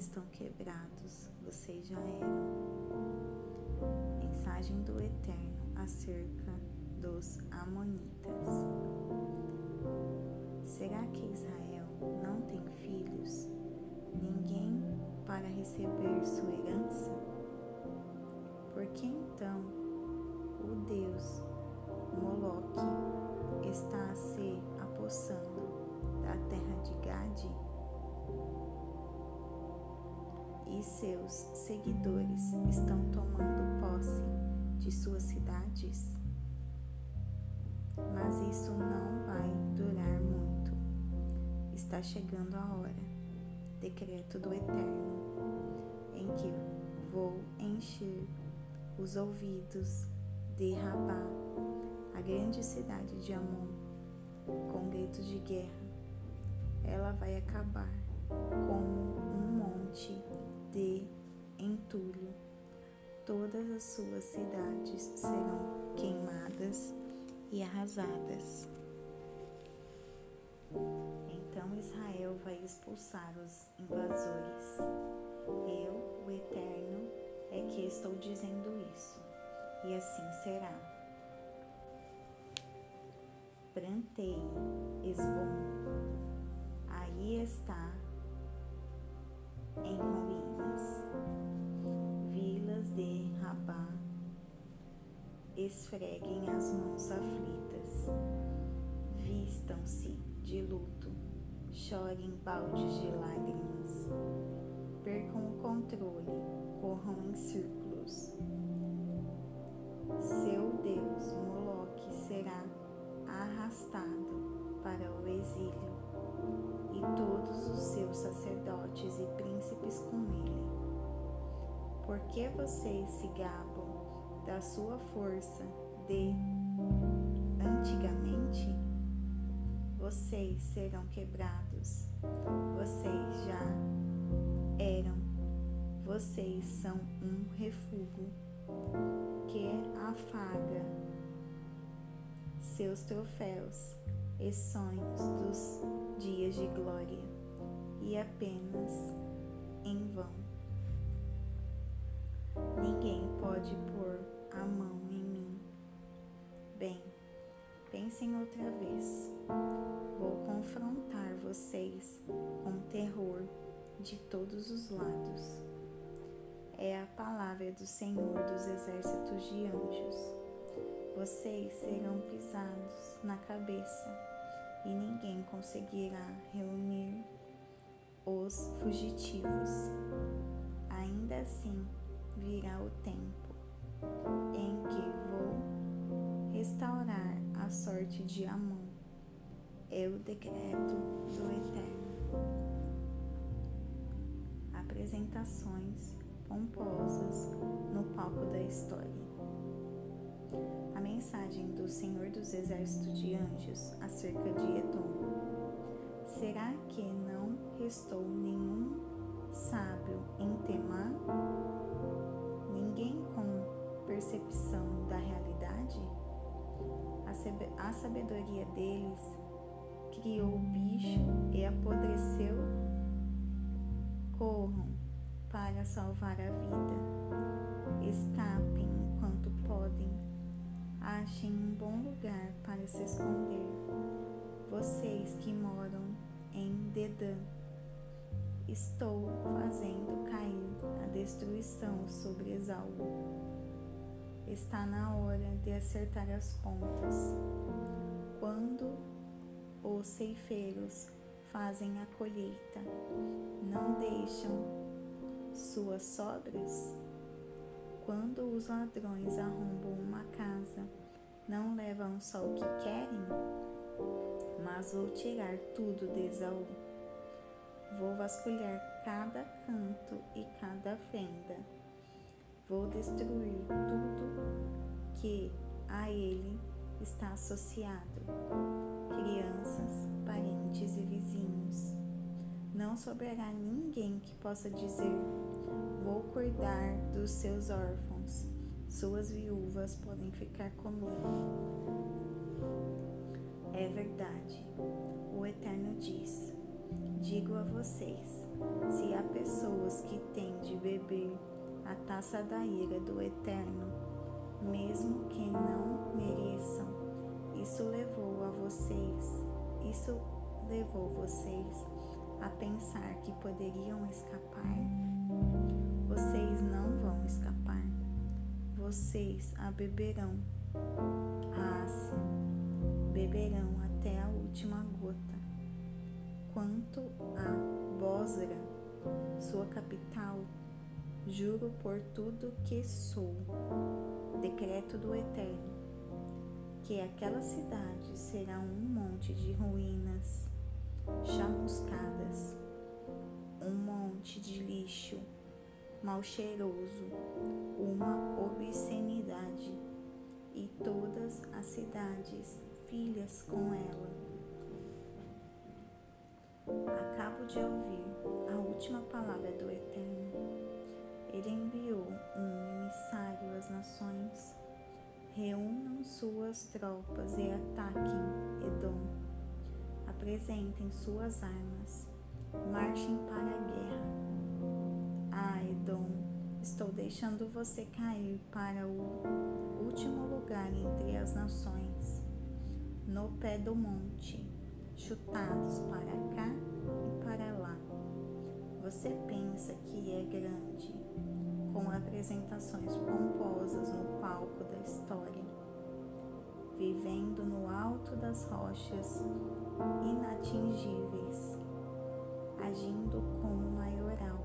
estão quebrados, vocês já eram. Mensagem do Eterno acerca dos Amonitas. Será que Israel não tem filhos? Ninguém para receber sua herança? Por que então o Deus Moloque está se apossando da terra de Gade? E seus seguidores estão tomando posse de suas cidades? Mas isso não vai durar muito. Está chegando a hora, decreto do Eterno, em que vou encher os ouvidos de Rabá, a grande cidade de Amon, com gritos de guerra. Ela vai acabar como um monte de entulho. Todas as suas cidades serão queimadas e arrasadas. Então Israel vai expulsar os invasores. Eu, o Eterno, é que estou dizendo isso, e assim será. Plantei Esbom, aí está em ruínas, vilas de Rabá, esfreguem as mãos aflitas, vistam-se de luto, chorem baldes de lágrimas, percam o controle, corram em círculos. Seus sacerdotes e príncipes com ele. Por que vocês se gabam da sua força de antigamente? Vocês serão quebrados, vocês já eram, vocês são um refúgio que afaga seus troféus e sonhos dos dias de glória e apenas em vão. Ninguém pode pôr a mão em mim. Bem, pensem outra vez. Vou confrontar vocês com terror de todos os lados. É a palavra do Senhor dos exércitos de anjos. Vocês serão pisados na cabeça e ninguém conseguirá reunir os fugitivos. Ainda assim virá o tempo em que vou restaurar a sorte de Amon. É o decreto do Eterno. Apresentações pomposas no palco da história. A mensagem do Senhor dos Exércitos de Anjos acerca de Edom. Será que não restou nenhum sábio em Temá? Ninguém com percepção da realidade? A sabedoria deles criou o bicho e apodreceu? Corram para salvar a vida. Escapem enquanto podem Achem um bom lugar para se esconder. Vocês que moram em Dedã, estou fazendo cair a destruição sobre Esaú. Está na hora de acertar as contas. Quando os ceifeiros fazem a colheita, não deixam suas sobras? Quando os ladrões arrombam uma casa, não levam só o que querem? Mas vou tirar tudo de Esaú. Vou vasculhar cada canto e cada fenda. Vou destruir tudo que a ele está associado: crianças, parentes e vizinhos. Não sobrará ninguém que possa dizer Vou cuidar dos seus órfãos. Suas viúvas podem ficar comigo. É verdade. O Eterno diz: Digo a vocês: se há pessoas que têm de beber a taça da ira do Eterno, mesmo que não mereçam, isso levou a vocês, isso levou vocês a pensar que poderiam escapar? Vocês não vão escapar. Vocês a beberão. Ah, sim, beberão até a última gota. Quanto a Bósra, sua capital, juro por tudo que sou, decreto do Eterno, que aquela cidade será um monte de ruínas chamuscadas, um monte de lixo mal cheiroso, uma obscenidade, e todas as cidades filhas com ela. Acabo de ouvir a última palavra do Eterno. Ele enviou um emissário às nações. Reúnam suas tropas e ataquem Edom apresentem suas armas, marchem para a guerra. Ah, Edom, estou deixando você cair para o último lugar entre as nações, no pé do monte, chutados para cá e para lá. Você pensa que é grande, com apresentações pomposas no palco da história, vivendo no alto das rochas inatingíveis, agindo como maioral.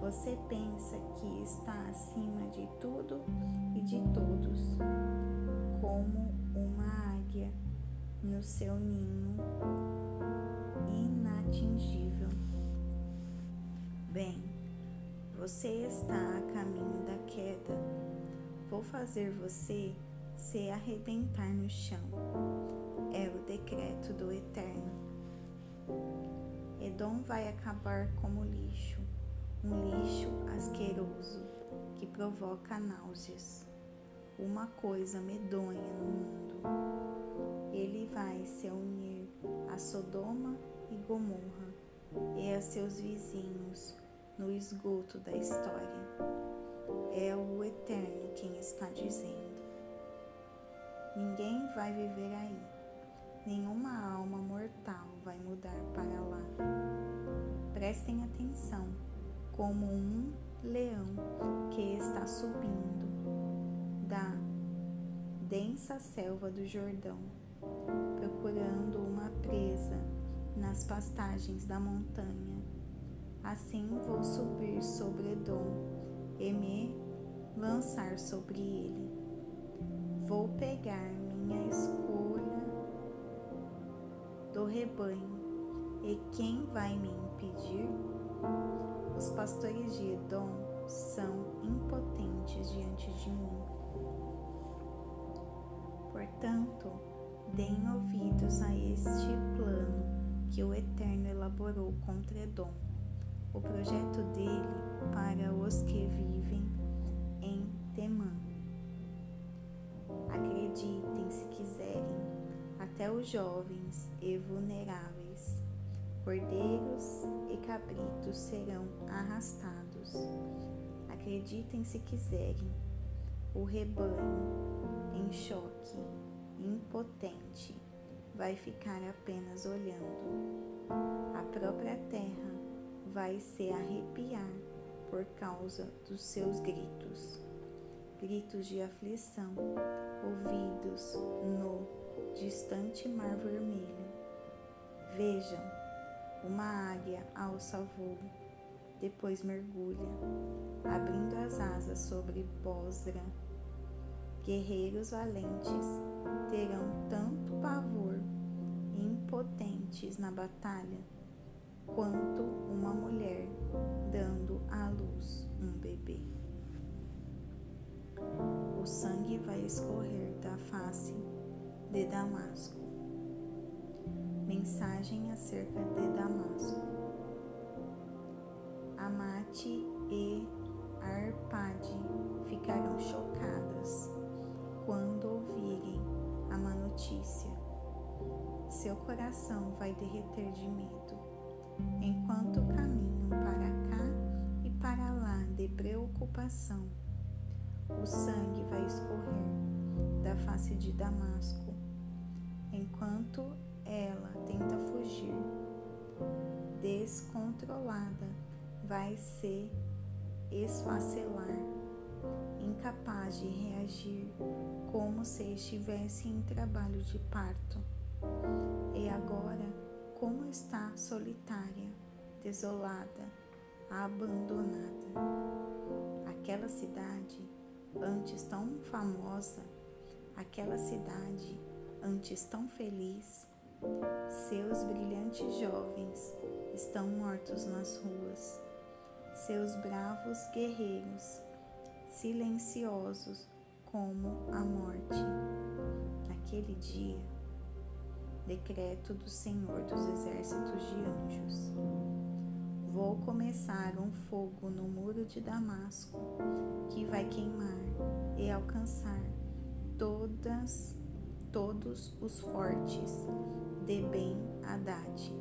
Você pensa que está acima de tudo e de todos, como uma águia no seu ninho inatingível. Bem, você está a caminho da queda. Vou fazer você se arrebentar no chão é o decreto do Eterno. Edom vai acabar como lixo, um lixo asqueroso que provoca náuseas, uma coisa medonha no mundo. Ele vai se unir a Sodoma e Gomorra e a seus vizinhos no esgoto da história. É o Eterno quem está dizendo. Ninguém vai viver aí nenhuma alma mortal vai mudar para lá. Prestem atenção, como um leão que está subindo da densa selva do Jordão, procurando uma presa nas pastagens da montanha. Assim vou subir sobre Edom e me lançar sobre ele. Vou pegar minha escolha do rebanho. E quem vai me impedir? Os pastores de Edom são impotentes diante de mim. Portanto, deem ouvidos a este plano que o Eterno elaborou contra Edom, o projeto dele para os que vivem em Temã. Acreditem se quiserem até os jovens e vulneráveis. Cordeiros e cabritos serão arrastados. Acreditem se quiserem, o rebanho, em choque, impotente, vai ficar apenas olhando. A própria terra vai se arrepiar por causa dos seus gritos gritos de aflição, ouvidos no distante mar vermelho. Vejam, uma águia alça voo, depois mergulha, abrindo as asas sobre Bosra. Guerreiros valentes terão tanto pavor impotentes na batalha quanto uma mulher dando à luz um bebê. O sangue vai escorrer da face de Damasco. Mensagem acerca de Damasco. Amate Seu coração vai derreter de medo. enquanto caminham para cá e para lá de preocupação. O sangue vai escorrer da face de Damasco, enquanto ela tenta fugir. Descontrolada, vai se esfacelar, incapaz de reagir como se estivesse em trabalho de parto. Agora, como está solitária, desolada, abandonada. Aquela cidade, antes tão famosa, aquela cidade, antes tão feliz, seus brilhantes jovens estão mortos nas ruas, seus bravos guerreiros, silenciosos como a morte. Naquele dia, decreto do Senhor dos Exércitos de Anjos. Vou começar um fogo no muro de Damasco que vai queimar e alcançar todas todos os fortes de Ben Haddad.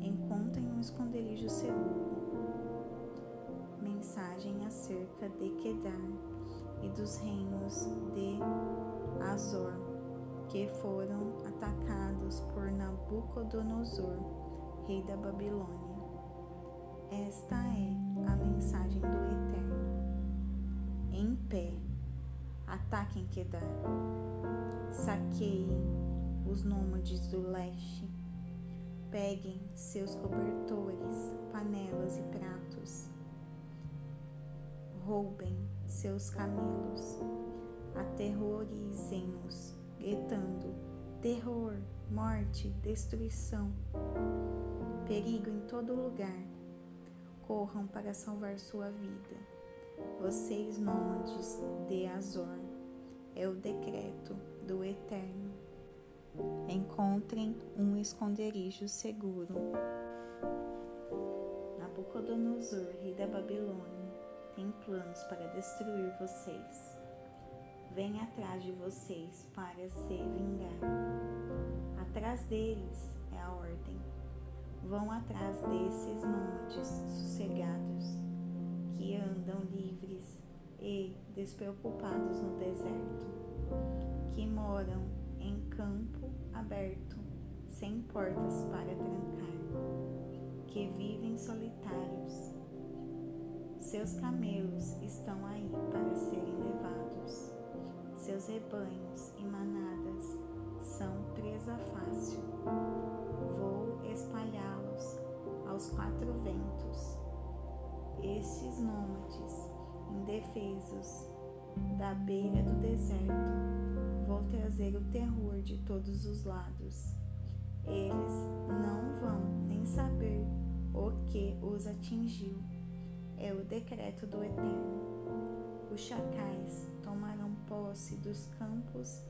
Encontrem um esconderijo seguro. Mensagem acerca de Kedar e dos reinos de Azor, que foram atacados por Nabucodonosor, rei da Babilônia. Esta é a mensagem do Eterno. Em pé, ataquem Kedar, saqueiem os nômades do leste, peguem seus cobertores, panelas e pratos, roubem seus camelos, aterrorizem-nos, gritando: terror, morte, destruição, perigo em todo lugar. Corram para salvar sua vida. Vocês, nômades de Azor, é o decreto do Eterno. Encontrem um esconderijo seguro. Nabucodonosor, rei da Babilônia, tem planos para destruir vocês. Vem atrás de vocês para se vingar. Atrás deles é a ordem. Vão atrás desses nômades sossegados que andam livres e despreocupados no deserto, que moram em campo aberto, sem portas para trancar, que vivem solitários. Seus camelos estão aí para serem levados, seus rebanhos e manadas são presa fácil. Vou espalhá-los aos quatro ventos. Estes nômades indefesos da beira do deserto, vou trazer o terror de todos os lados. Eles não vão nem saber o que os atingiu. É o decreto do Eterno. Os chacais tomarão posse dos campos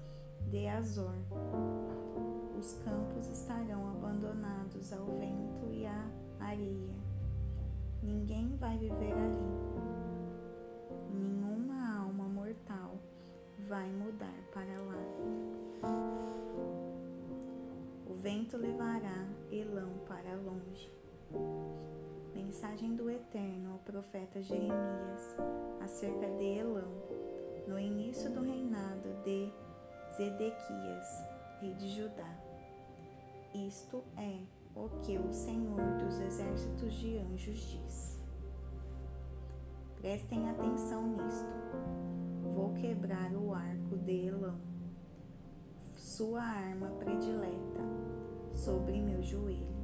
de Azor. Os campos estarão abandonados ao vento e à areia. Ninguém vai viver ali nenhuma alma mortal vai mudar para lá. O vento levará Elão para longe. Mensagem do Eterno ao profeta Jeremias acerca de Elão, no início do reinado de Zedequias, rei de Judá. Isto é o que o Senhor dos exércitos de anjos diz. Prestem atenção nisto. Vou quebrar o arco de Elão, sua arma predileta, sobre meu joelho.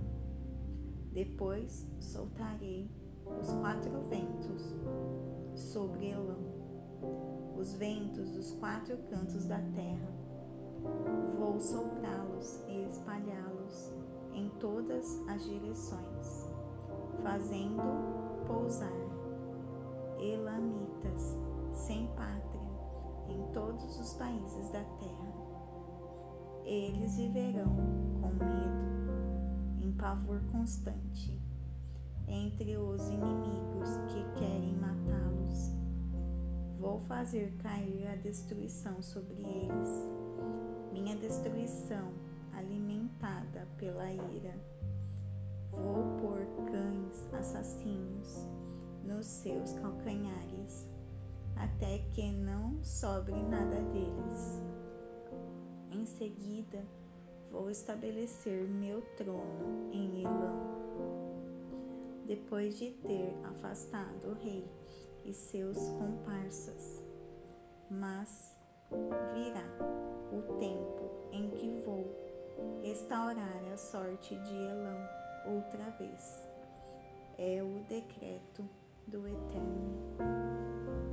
Depois soltarei os quatro ventos sobre Elão, os ventos dos quatro cantos da terra. Vou soprá-los e espalhá-los em todas as direções, fazendo pousar elamitas sem pátria em todos os países da terra. Eles viverão com medo, em pavor constante, entre os inimigos que querem matá-los. Vou fazer cair a destruição sobre eles, minha destruição alimentada pela ira. Vou pôr cães assassinos nos seus calcanhares, até que não sobre nada deles. Em seguida, vou estabelecer meu trono em Elão. Depois de ter afastado o rei e seus comparsas, mas virá o tempo em que vou restaurar a sorte de Elão outra vez. É o decreto do Eterno.